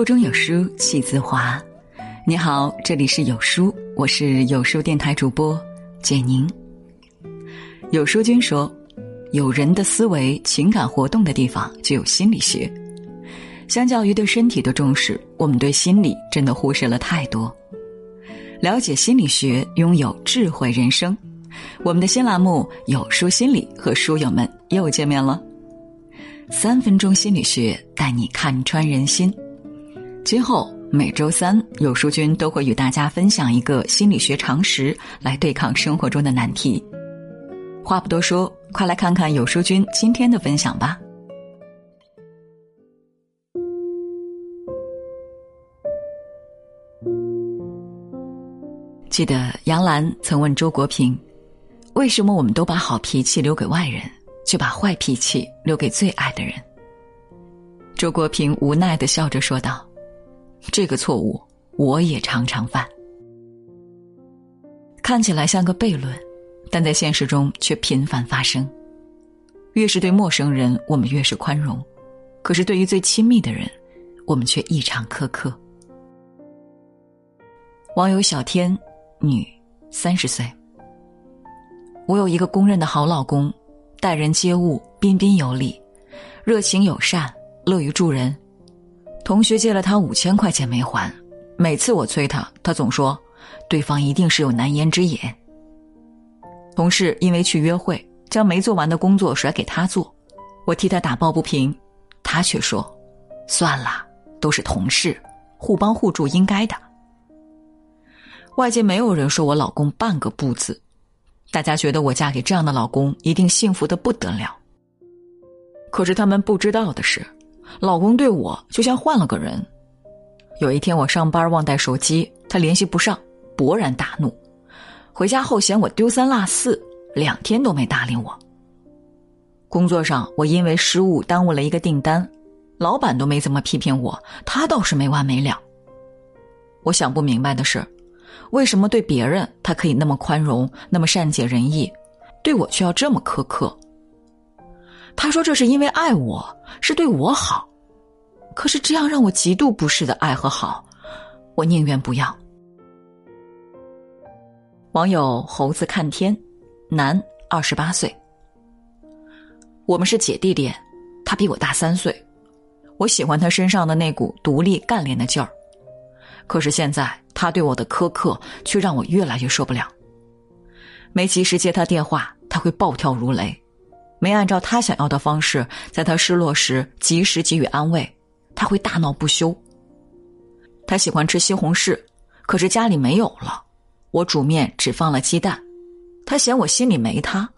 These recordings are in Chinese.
腹中有书气自华。你好，这里是有书，我是有书电台主播简宁。有书君说，有人的思维、情感活动的地方就有心理学。相较于对身体的重视，我们对心理真的忽视了太多。了解心理学，拥有智慧人生。我们的新栏目《有书心理》和书友们又见面了。三分钟心理学带你看穿人心。今后每周三，有书君都会与大家分享一个心理学常识，来对抗生活中的难题。话不多说，快来看看有书君今天的分享吧。记得杨澜曾问周国平：“为什么我们都把好脾气留给外人，却把坏脾气留给最爱的人？”周国平无奈的笑着说道。这个错误我也常常犯，看起来像个悖论，但在现实中却频繁发生。越是对陌生人，我们越是宽容；可是对于最亲密的人，我们却异常苛刻。网友小天，女，三十岁。我有一个公认的好老公，待人接物彬彬有礼，热情友善，乐于助人。同学借了他五千块钱没还，每次我催他，他总说对方一定是有难言之隐。同事因为去约会，将没做完的工作甩给他做，我替他打抱不平，他却说：“算了，都是同事，互帮互助应该的。”外界没有人说我老公半个不字，大家觉得我嫁给这样的老公一定幸福的不得了。可是他们不知道的是。老公对我就像换了个人。有一天我上班忘带手机，他联系不上，勃然大怒。回家后嫌我丢三落四，两天都没搭理我。工作上我因为失误耽误了一个订单，老板都没怎么批评我，他倒是没完没了。我想不明白的是，为什么对别人他可以那么宽容，那么善解人意，对我却要这么苛刻？他说：“这是因为爱我，是对我好。可是这样让我极度不适的爱和好，我宁愿不要。”网友猴子看天，男，二十八岁。我们是姐弟恋，他比我大三岁。我喜欢他身上的那股独立干练的劲儿。可是现在他对我的苛刻，却让我越来越受不了。没及时接他电话，他会暴跳如雷。没按照他想要的方式，在他失落时及时给予安慰，他会大闹不休。他喜欢吃西红柿，可是家里没有了，我煮面只放了鸡蛋，他嫌我心里没他。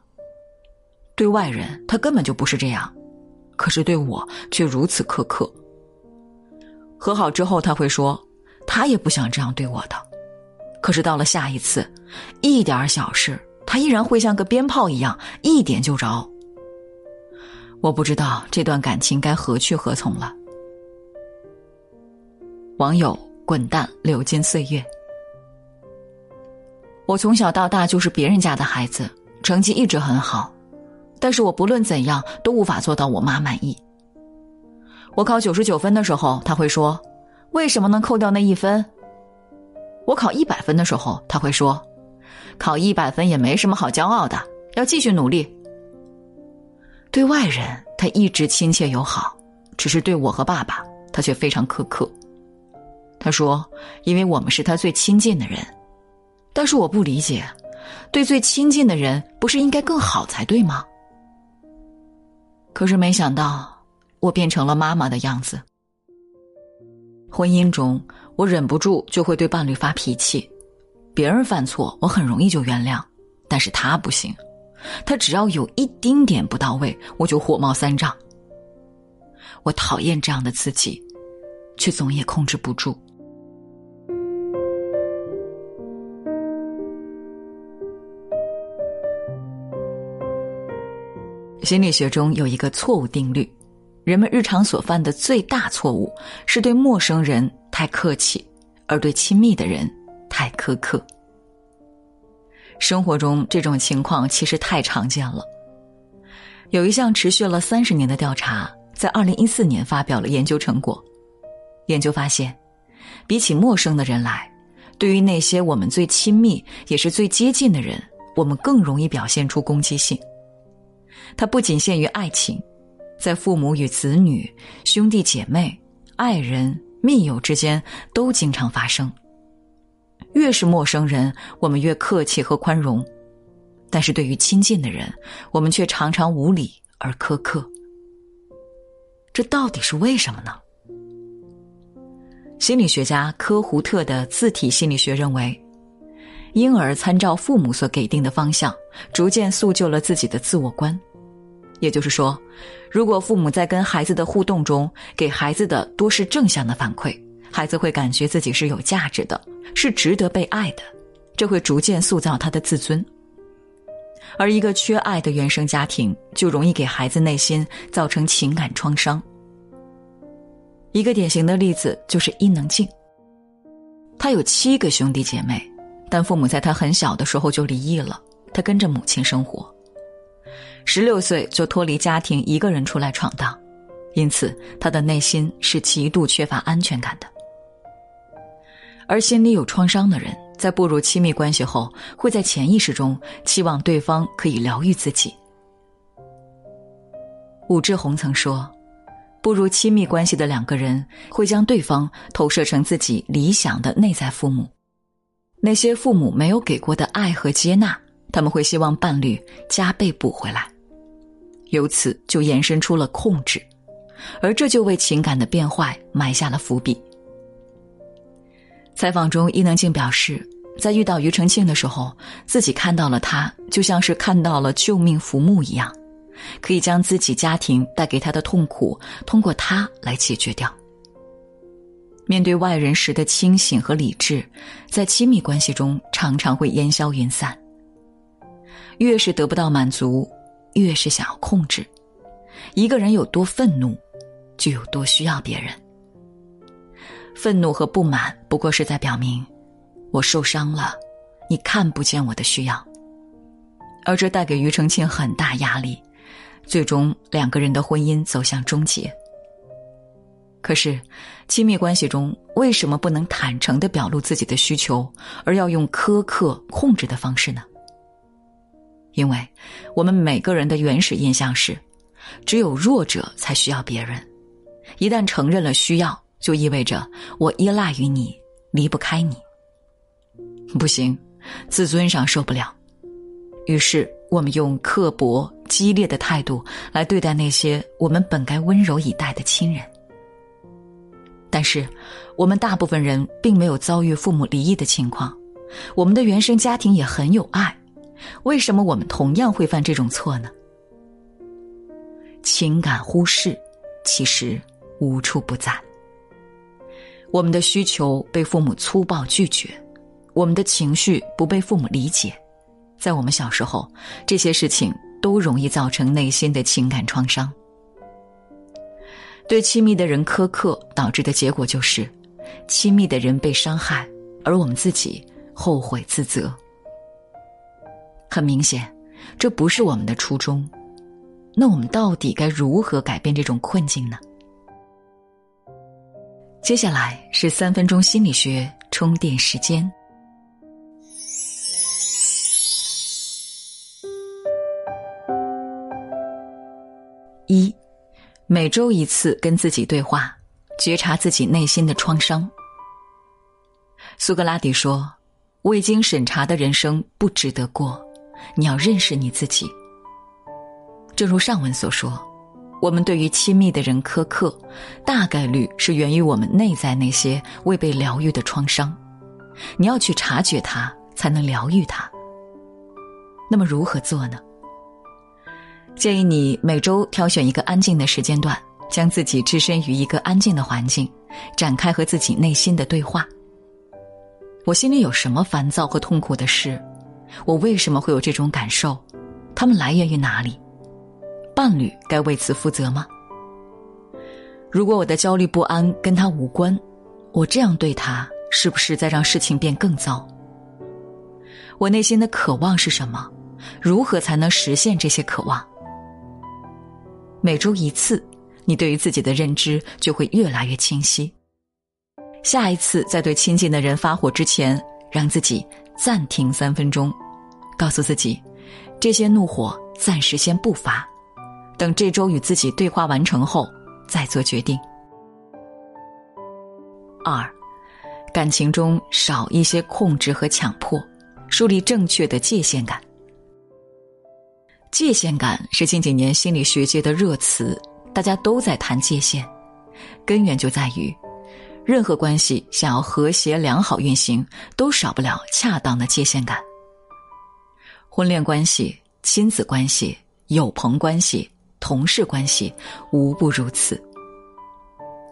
对外人他根本就不是这样，可是对我却如此苛刻。和好之后他会说，他也不想这样对我的，可是到了下一次，一点小事他依然会像个鞭炮一样一点就着。我不知道这段感情该何去何从了。网友滚蛋流金岁月。我从小到大就是别人家的孩子，成绩一直很好，但是我不论怎样都无法做到我妈满意。我考九十九分的时候，他会说：“为什么能扣掉那一分？”我考一百分的时候，他会说：“考一百分也没什么好骄傲的，要继续努力。”对外人，他一直亲切友好，只是对我和爸爸，他却非常苛刻。他说：“因为我们是他最亲近的人。”但是我不理解，对最亲近的人不是应该更好才对吗？可是没想到，我变成了妈妈的样子。婚姻中，我忍不住就会对伴侣发脾气，别人犯错我很容易就原谅，但是他不行。他只要有一丁点不到位，我就火冒三丈。我讨厌这样的自己，却总也控制不住。心理学中有一个错误定律：人们日常所犯的最大错误是对陌生人太客气，而对亲密的人太苛刻。生活中这种情况其实太常见了。有一项持续了三十年的调查，在二零一四年发表了研究成果。研究发现，比起陌生的人来，对于那些我们最亲密也是最接近的人，我们更容易表现出攻击性。它不仅限于爱情，在父母与子女、兄弟姐妹、爱人、密友之间都经常发生。越是陌生人，我们越客气和宽容；但是对于亲近的人，我们却常常无理而苛刻。这到底是为什么呢？心理学家科胡特的自体心理学认为，婴儿参照父母所给定的方向，逐渐塑就了自己的自我观。也就是说，如果父母在跟孩子的互动中给孩子的多是正向的反馈，孩子会感觉自己是有价值的，是值得被爱的，这会逐渐塑造他的自尊。而一个缺爱的原生家庭，就容易给孩子内心造成情感创伤。一个典型的例子就是伊能静。她有七个兄弟姐妹，但父母在她很小的时候就离异了，她跟着母亲生活。十六岁就脱离家庭，一个人出来闯荡，因此他的内心是极度缺乏安全感的。而心里有创伤的人，在步入亲密关系后，会在潜意识中期望对方可以疗愈自己。武志红曾说：“步入亲密关系的两个人，会将对方投射成自己理想的内在父母，那些父母没有给过的爱和接纳，他们会希望伴侣加倍补回来。”由此就延伸出了控制，而这就为情感的变坏埋下了伏笔。采访中，伊能静表示，在遇到庾澄庆的时候，自己看到了他，就像是看到了救命浮木一样，可以将自己家庭带给他的痛苦通过他来解决掉。面对外人时的清醒和理智，在亲密关系中常常会烟消云散。越是得不到满足。越是想要控制，一个人有多愤怒，就有多需要别人。愤怒和不满不过是在表明，我受伤了，你看不见我的需要。而这带给庾澄庆很大压力，最终两个人的婚姻走向终结。可是，亲密关系中为什么不能坦诚的表露自己的需求，而要用苛刻控制的方式呢？因为，我们每个人的原始印象是，只有弱者才需要别人。一旦承认了需要，就意味着我依赖于你，离不开你。不行，自尊上受不了。于是，我们用刻薄、激烈的态度来对待那些我们本该温柔以待的亲人。但是，我们大部分人并没有遭遇父母离异的情况，我们的原生家庭也很有爱。为什么我们同样会犯这种错呢？情感忽视，其实无处不在。我们的需求被父母粗暴拒绝，我们的情绪不被父母理解，在我们小时候，这些事情都容易造成内心的情感创伤。对亲密的人苛刻，导致的结果就是，亲密的人被伤害，而我们自己后悔自责。很明显，这不是我们的初衷。那我们到底该如何改变这种困境呢？接下来是三分钟心理学充电时间。一，每周一次跟自己对话，觉察自己内心的创伤。苏格拉底说：“未经审查的人生不值得过。”你要认识你自己。正如上文所说，我们对于亲密的人苛刻，大概率是源于我们内在那些未被疗愈的创伤。你要去察觉它，才能疗愈它。那么如何做呢？建议你每周挑选一个安静的时间段，将自己置身于一个安静的环境，展开和自己内心的对话。我心里有什么烦躁和痛苦的事？我为什么会有这种感受？他们来源于哪里？伴侣该为此负责吗？如果我的焦虑不安跟他无关，我这样对他是不是在让事情变更糟？我内心的渴望是什么？如何才能实现这些渴望？每周一次，你对于自己的认知就会越来越清晰。下一次在对亲近的人发火之前，让自己暂停三分钟，告诉自己，这些怒火暂时先不发，等这周与自己对话完成后再做决定。二，感情中少一些控制和强迫，树立正确的界限感。界限感是近几年心理学界的热词，大家都在谈界限，根源就在于。任何关系想要和谐良好运行，都少不了恰当的界限感。婚恋关系、亲子关系、友朋关系、同事关系，无不如此。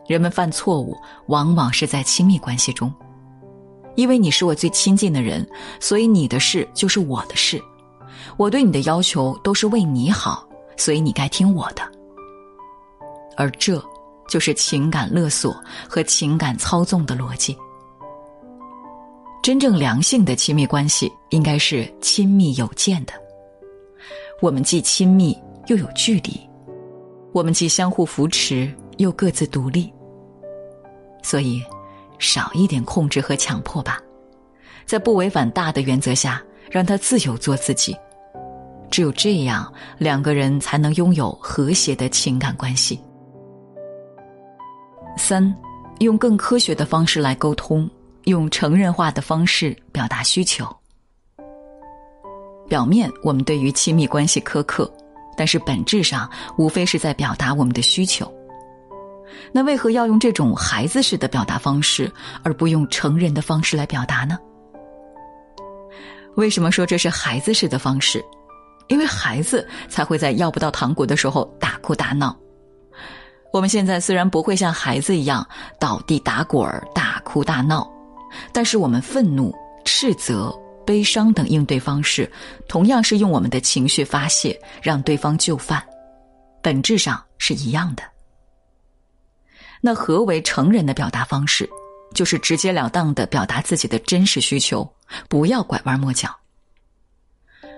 人们犯错误，往往是在亲密关系中，因为你是我最亲近的人，所以你的事就是我的事。我对你的要求都是为你好，所以你该听我的。而这。就是情感勒索和情感操纵的逻辑。真正良性的亲密关系应该是亲密有间的。我们既亲密又有距离，我们既相互扶持又各自独立。所以，少一点控制和强迫吧，在不违反大的原则下，让他自由做自己。只有这样，两个人才能拥有和谐的情感关系。三，用更科学的方式来沟通，用成人化的方式表达需求。表面我们对于亲密关系苛刻，但是本质上无非是在表达我们的需求。那为何要用这种孩子式的表达方式，而不用成人的方式来表达呢？为什么说这是孩子式的方式？因为孩子才会在要不到糖果的时候大哭大闹。我们现在虽然不会像孩子一样倒地打滚儿、大哭大闹，但是我们愤怒、斥责、悲伤等应对方式，同样是用我们的情绪发泄，让对方就范，本质上是一样的。那何为成人的表达方式？就是直截了当的表达自己的真实需求，不要拐弯抹角。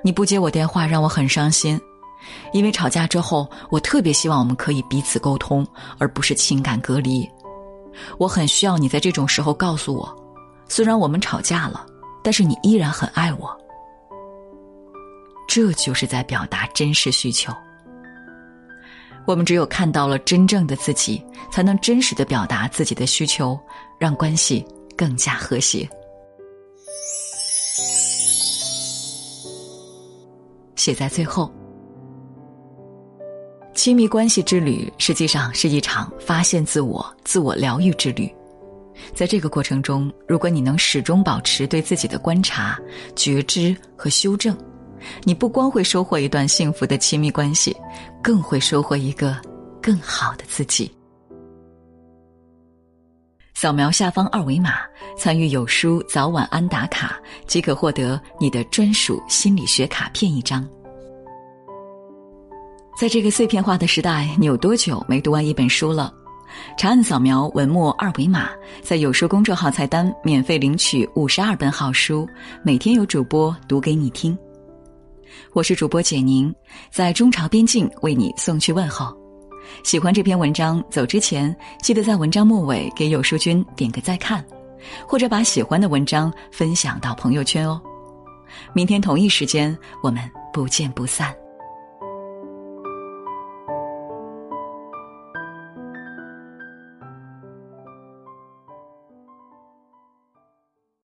你不接我电话，让我很伤心。因为吵架之后，我特别希望我们可以彼此沟通，而不是情感隔离。我很需要你在这种时候告诉我，虽然我们吵架了，但是你依然很爱我。这就是在表达真实需求。我们只有看到了真正的自己，才能真实的表达自己的需求，让关系更加和谐。写在最后。亲密关系之旅实际上是一场发现自我、自我疗愈之旅。在这个过程中，如果你能始终保持对自己的观察、觉知和修正，你不光会收获一段幸福的亲密关系，更会收获一个更好的自己。扫描下方二维码，参与有书早晚安打卡，即可获得你的专属心理学卡片一张。在这个碎片化的时代，你有多久没读完一本书了？长按扫描文末二维码，在有书公众号菜单免费领取五十二本好书，每天有主播读给你听。我是主播简宁，在中朝边境为你送去问候。喜欢这篇文章，走之前记得在文章末尾给有书君点个再看，或者把喜欢的文章分享到朋友圈哦。明天同一时间，我们不见不散。